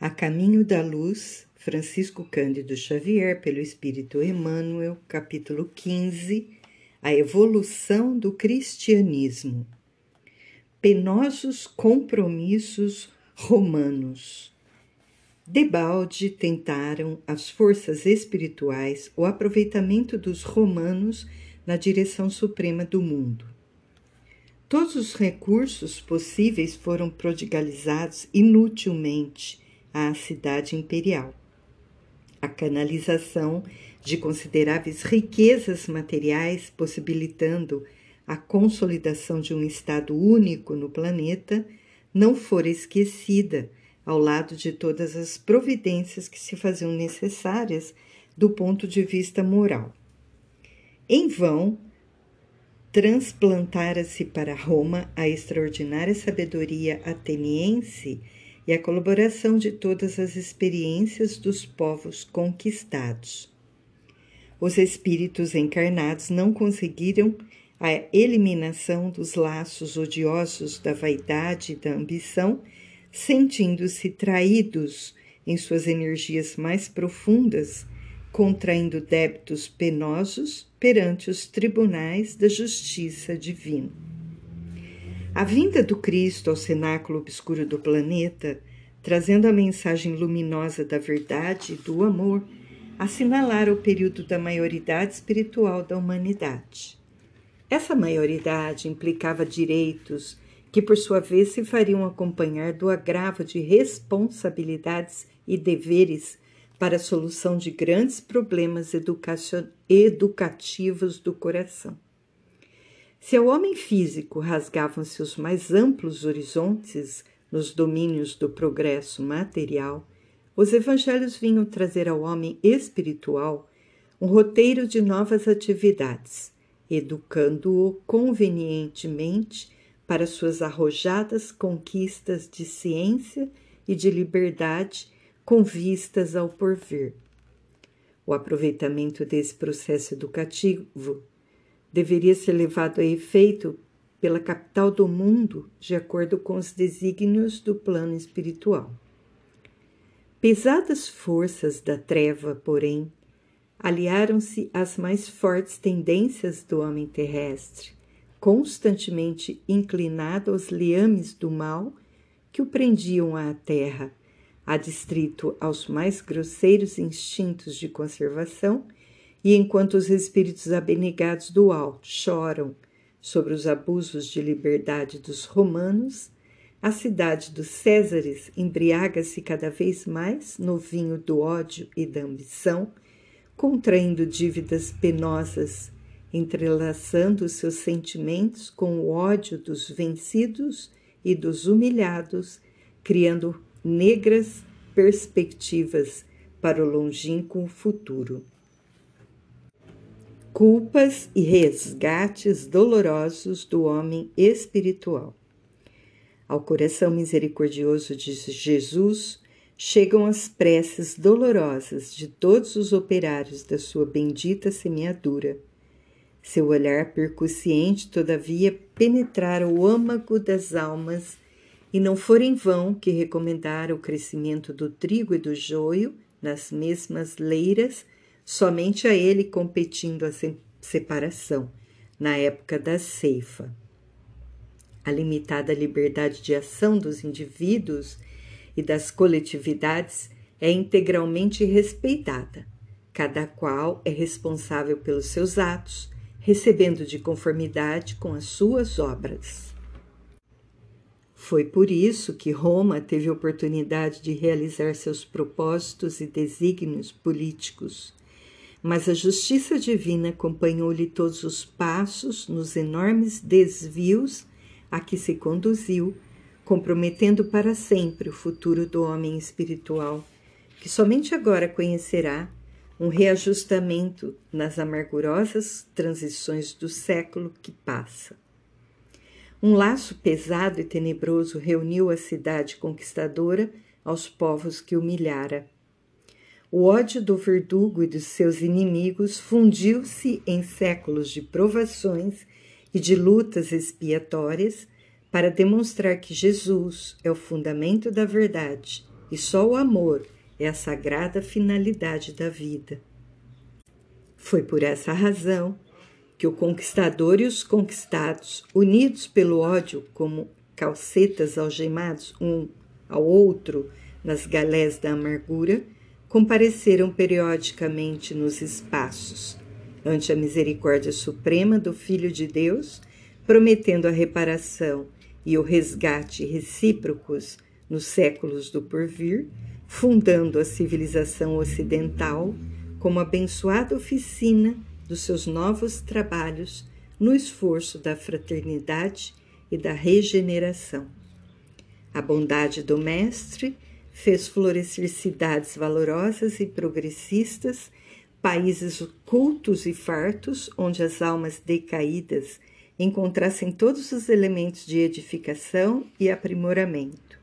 A Caminho da Luz, Francisco Cândido Xavier, pelo Espírito Emmanuel, capítulo 15 A Evolução do Cristianismo. Penosos compromissos romanos. Debalde tentaram as forças espirituais o aproveitamento dos romanos na direção suprema do mundo. Todos os recursos possíveis foram prodigalizados inutilmente à cidade imperial. A canalização de consideráveis riquezas materiais, possibilitando a consolidação de um Estado único no planeta, não fora esquecida ao lado de todas as providências que se faziam necessárias do ponto de vista moral. Em vão, transplantara-se para Roma a extraordinária sabedoria ateniense e a colaboração de todas as experiências dos povos conquistados. Os espíritos encarnados não conseguiram a eliminação dos laços odiosos da vaidade e da ambição, sentindo-se traídos em suas energias mais profundas, contraindo débitos penosos perante os tribunais da justiça divina. A vinda do Cristo ao cenáculo obscuro do planeta, trazendo a mensagem luminosa da verdade e do amor, assinalara o período da maioridade espiritual da humanidade. Essa maioridade implicava direitos que, por sua vez, se fariam acompanhar do agravo de responsabilidades e deveres para a solução de grandes problemas educativos do coração. Se ao homem físico rasgavam-se os mais amplos horizontes nos domínios do progresso material, os evangelhos vinham trazer ao homem espiritual um roteiro de novas atividades, educando-o convenientemente para suas arrojadas conquistas de ciência e de liberdade com vistas ao porvir. O aproveitamento desse processo educativo deveria ser levado a efeito pela capital do mundo de acordo com os desígnios do plano espiritual. Pesadas forças da treva, porém, aliaram-se às mais fortes tendências do homem terrestre, constantemente inclinado aos liames do mal que o prendiam à terra, adstrito aos mais grosseiros instintos de conservação e enquanto os espíritos abnegados do alto choram sobre os abusos de liberdade dos romanos, a cidade dos Césares embriaga-se cada vez mais no vinho do ódio e da ambição, contraindo dívidas penosas, entrelaçando seus sentimentos com o ódio dos vencidos e dos humilhados, criando negras perspectivas para o longínquo futuro culpas e resgates dolorosos do homem espiritual. Ao coração misericordioso de Jesus chegam as preces dolorosas de todos os operários da sua bendita semeadura. Seu olhar percussiente, todavia, penetrara o âmago das almas, e não for em vão que recomendara o crescimento do trigo e do joio nas mesmas leiras somente a ele competindo a separação, na época da ceifa. A limitada liberdade de ação dos indivíduos e das coletividades é integralmente respeitada. Cada qual é responsável pelos seus atos, recebendo de conformidade com as suas obras. Foi por isso que Roma teve oportunidade de realizar seus propósitos e desígnios políticos mas a justiça divina acompanhou-lhe todos os passos nos enormes desvios a que se conduziu, comprometendo para sempre o futuro do homem espiritual, que somente agora conhecerá um reajustamento nas amargurosas transições do século que passa. Um laço pesado e tenebroso reuniu a cidade conquistadora aos povos que humilhara o ódio do verdugo e dos seus inimigos fundiu-se em séculos de provações e de lutas expiatórias para demonstrar que Jesus é o fundamento da verdade e só o amor é a sagrada finalidade da vida. Foi por essa razão que o conquistador e os conquistados, unidos pelo ódio como calcetas algemados um ao outro nas galés da amargura, compareceram periodicamente nos espaços, ante a misericórdia suprema do Filho de Deus, prometendo a reparação e o resgate recíprocos nos séculos do porvir, fundando a civilização ocidental como abençoada oficina dos seus novos trabalhos no esforço da fraternidade e da regeneração. A bondade do Mestre fez florescer cidades valorosas e progressistas, países cultos e fartos, onde as almas decaídas encontrassem todos os elementos de edificação e aprimoramento.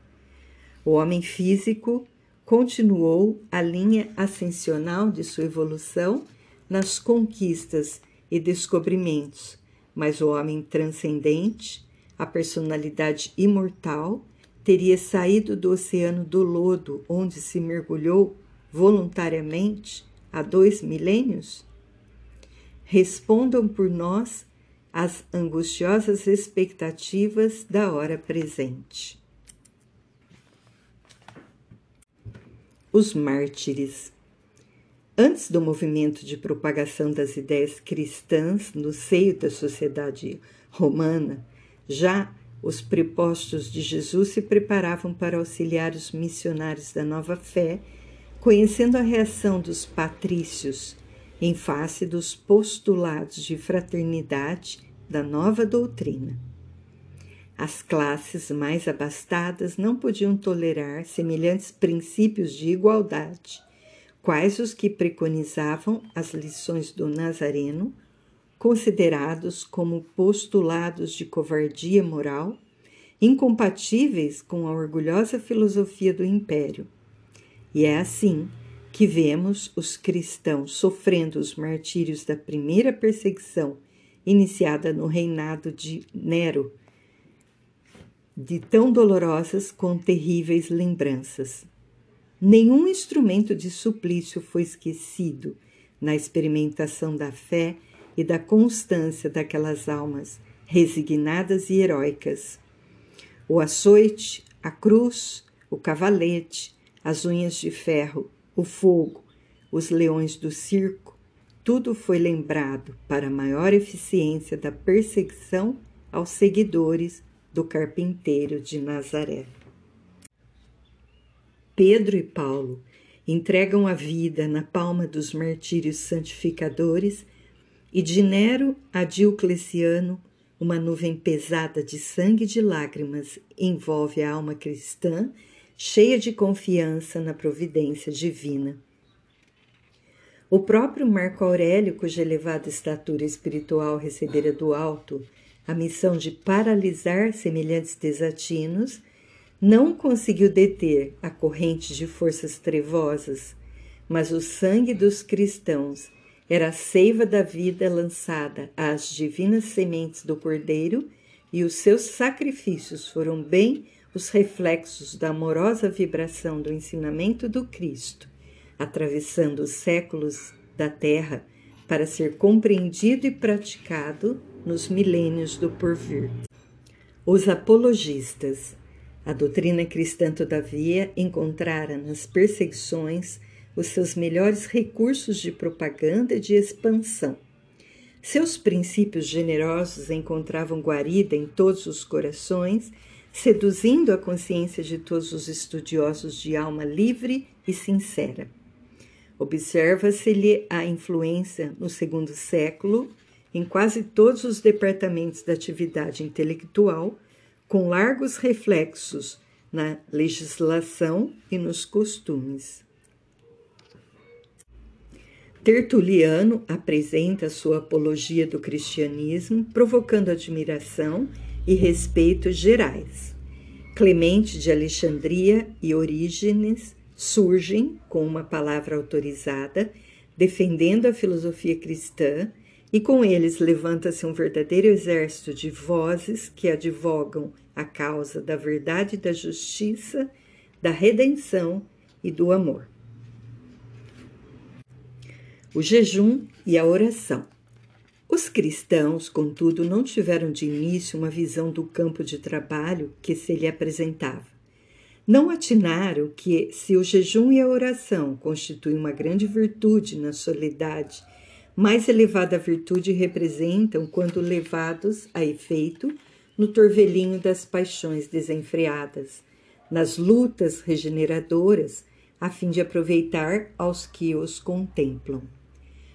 O homem físico continuou a linha ascensional de sua evolução nas conquistas e descobrimentos, mas o homem transcendente, a personalidade imortal, teria saído do oceano do lodo onde se mergulhou voluntariamente há dois milênios? Respondam por nós as angustiosas expectativas da hora presente. Os mártires. Antes do movimento de propagação das ideias cristãs no seio da sociedade romana, já os prepostos de Jesus se preparavam para auxiliar os missionários da nova fé, conhecendo a reação dos patrícios em face dos postulados de fraternidade da nova doutrina. As classes mais abastadas não podiam tolerar semelhantes princípios de igualdade, quais os que preconizavam as lições do Nazareno, considerados como postulados de covardia moral, incompatíveis com a orgulhosa filosofia do império. E é assim que vemos os cristãos sofrendo os martírios da primeira perseguição iniciada no reinado de Nero, de tão dolorosas com terríveis lembranças. Nenhum instrumento de suplício foi esquecido na experimentação da fé e da constância daquelas almas resignadas e heróicas. O açoite, a cruz, o cavalete, as unhas de ferro, o fogo, os leões do circo, tudo foi lembrado para maior eficiência da perseguição aos seguidores do carpinteiro de Nazaré. Pedro e Paulo entregam a vida na palma dos martírios santificadores e de Nero a Diocleciano uma nuvem pesada de sangue e de lágrimas envolve a alma cristã cheia de confiança na providência divina. O próprio Marco Aurélio, cuja elevada estatura espiritual recebera do alto a missão de paralisar semelhantes desatinos, não conseguiu deter a corrente de forças trevosas, mas o sangue dos cristãos era a seiva da vida lançada às divinas sementes do Cordeiro, e os seus sacrifícios foram bem os reflexos da amorosa vibração do ensinamento do Cristo, atravessando os séculos da Terra para ser compreendido e praticado nos milênios do porvir. Os apologistas. A doutrina cristã, todavia, encontrara nas perseguições os seus melhores recursos de propaganda e de expansão. Seus princípios generosos encontravam guarida em todos os corações seduzindo a consciência de todos os estudiosos de alma livre e sincera. Observa-se-lhe a influência no segundo século em quase todos os departamentos da atividade intelectual, com largos reflexos na legislação e nos costumes. Tertuliano apresenta sua apologia do cristianismo, provocando admiração e respeito gerais. Clemente de Alexandria e Orígenes surgem com uma palavra autorizada, defendendo a filosofia cristã, e com eles levanta-se um verdadeiro exército de vozes que advogam a causa da verdade da justiça, da redenção e do amor. O jejum e a oração. Os cristãos, contudo, não tiveram de início uma visão do campo de trabalho que se lhe apresentava. Não atinaram que, se o jejum e a oração constituem uma grande virtude na soledade, mais elevada virtude representam quando levados a efeito no torvelinho das paixões desenfreadas, nas lutas regeneradoras, a fim de aproveitar aos que os contemplam.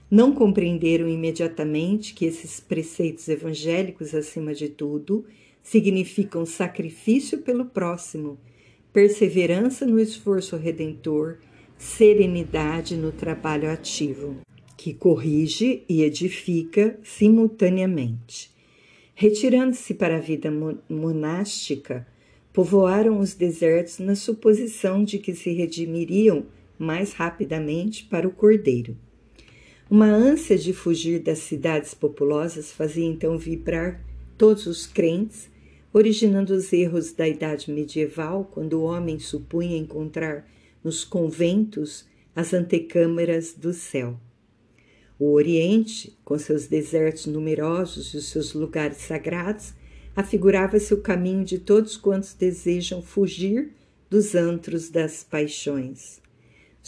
Não compreenderam imediatamente que esses preceitos evangélicos, acima de tudo, significam sacrifício pelo próximo, perseverança no esforço redentor, serenidade no trabalho ativo, que corrige e edifica simultaneamente. Retirando-se para a vida monástica, povoaram os desertos na suposição de que se redimiriam mais rapidamente para o cordeiro. Uma ânsia de fugir das cidades populosas fazia então vibrar todos os crentes, originando os erros da idade medieval, quando o homem supunha encontrar nos conventos as antecâmaras do céu. O Oriente, com seus desertos numerosos e os seus lugares sagrados, afigurava-se o caminho de todos quantos desejam fugir dos antros das paixões.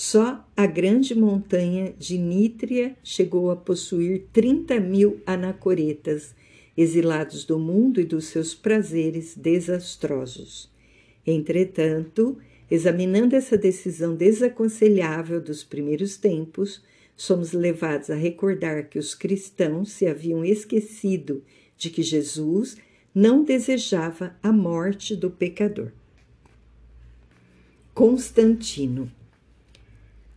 Só a grande montanha de Nítria chegou a possuir 30 mil anacoretas, exilados do mundo e dos seus prazeres desastrosos. Entretanto, examinando essa decisão desaconselhável dos primeiros tempos, somos levados a recordar que os cristãos se haviam esquecido de que Jesus não desejava a morte do pecador. Constantino.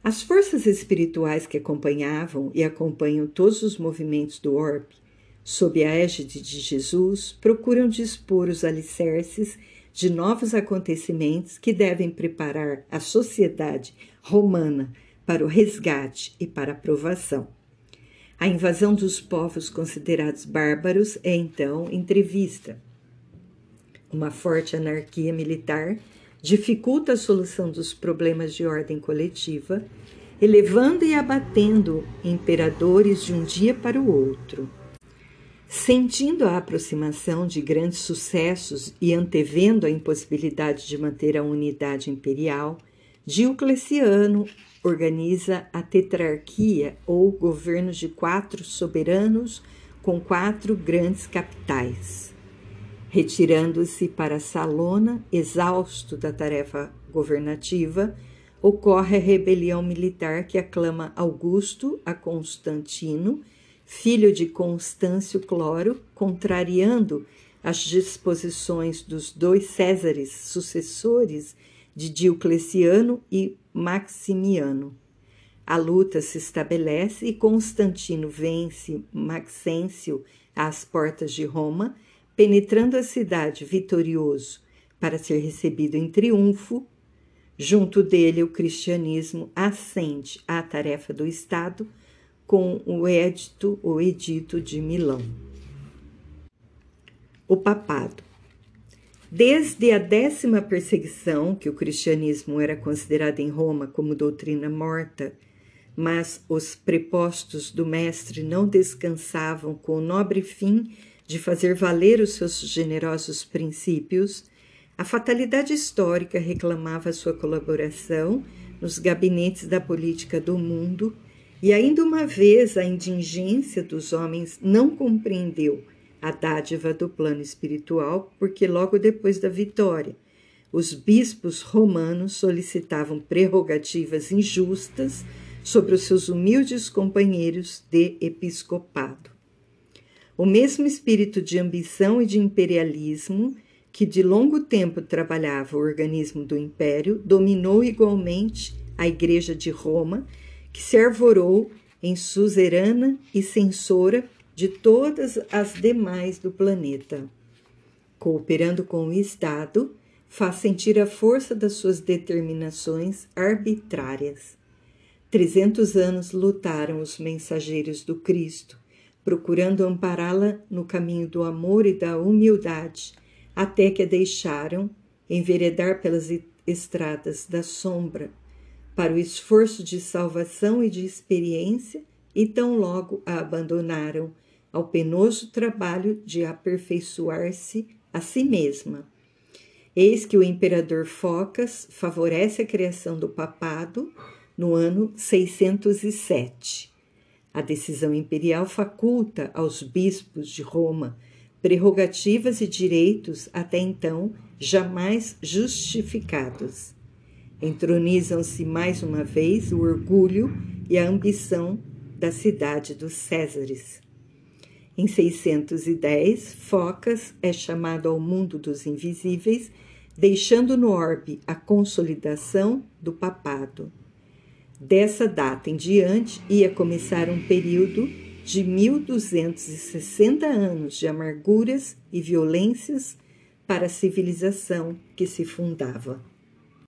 As forças espirituais que acompanhavam e acompanham todos os movimentos do orbe, sob a égide de Jesus, procuram dispor os alicerces de novos acontecimentos que devem preparar a sociedade romana para o resgate e para a provação. A invasão dos povos considerados bárbaros é então entrevista. Uma forte anarquia militar dificulta a solução dos problemas de ordem coletiva, elevando e abatendo imperadores de um dia para o outro. Sentindo a aproximação de grandes sucessos e antevendo a impossibilidade de manter a unidade imperial, Diocleciano organiza a tetrarquia ou governo de quatro soberanos com quatro grandes capitais. Retirando-se para Salona, exausto da tarefa governativa, ocorre a rebelião militar que aclama Augusto a Constantino, filho de Constâncio Cloro, contrariando as disposições dos dois Césares sucessores de Diocleciano e Maximiano. A luta se estabelece e Constantino vence Maxêncio às portas de Roma, penetrando a cidade vitorioso para ser recebido em triunfo. Junto dele, o cristianismo ascende à tarefa do Estado com o edito, o edito de Milão. O papado. Desde a décima perseguição, que o cristianismo era considerado em Roma como doutrina morta, mas os prepostos do Mestre não descansavam com o nobre fim de fazer valer os seus generosos princípios, a fatalidade histórica reclamava sua colaboração nos gabinetes da política do mundo, e ainda uma vez a indigência dos homens não compreendeu a dádiva do plano espiritual, porque logo depois da vitória, os bispos romanos solicitavam prerrogativas injustas sobre os seus humildes companheiros de episcopado. O mesmo espírito de ambição e de imperialismo que de longo tempo trabalhava o organismo do império dominou igualmente a Igreja de Roma, que se arvorou em suzerana e censora de todas as demais do planeta. Cooperando com o Estado, faz sentir a força das suas determinações arbitrárias. Trezentos anos lutaram os mensageiros do Cristo, procurando ampará-la no caminho do amor e da humildade, até que a deixaram enveredar pelas estradas da sombra para o esforço de salvação e de experiência, e tão logo a abandonaram ao penoso trabalho de aperfeiçoar-se a si mesma. Eis que o imperador Focas favorece a criação do papado no ano 607. A decisão imperial faculta aos bispos de Roma prerrogativas e direitos até então jamais justificados. Entronizam-se mais uma vez o orgulho e a ambição da cidade dos Césares. Em 610, Focas é chamado ao mundo dos invisíveis, deixando no orbe a consolidação do papado. Dessa data em diante ia começar um período de 1260 anos de amarguras e violências para a civilização que se fundava.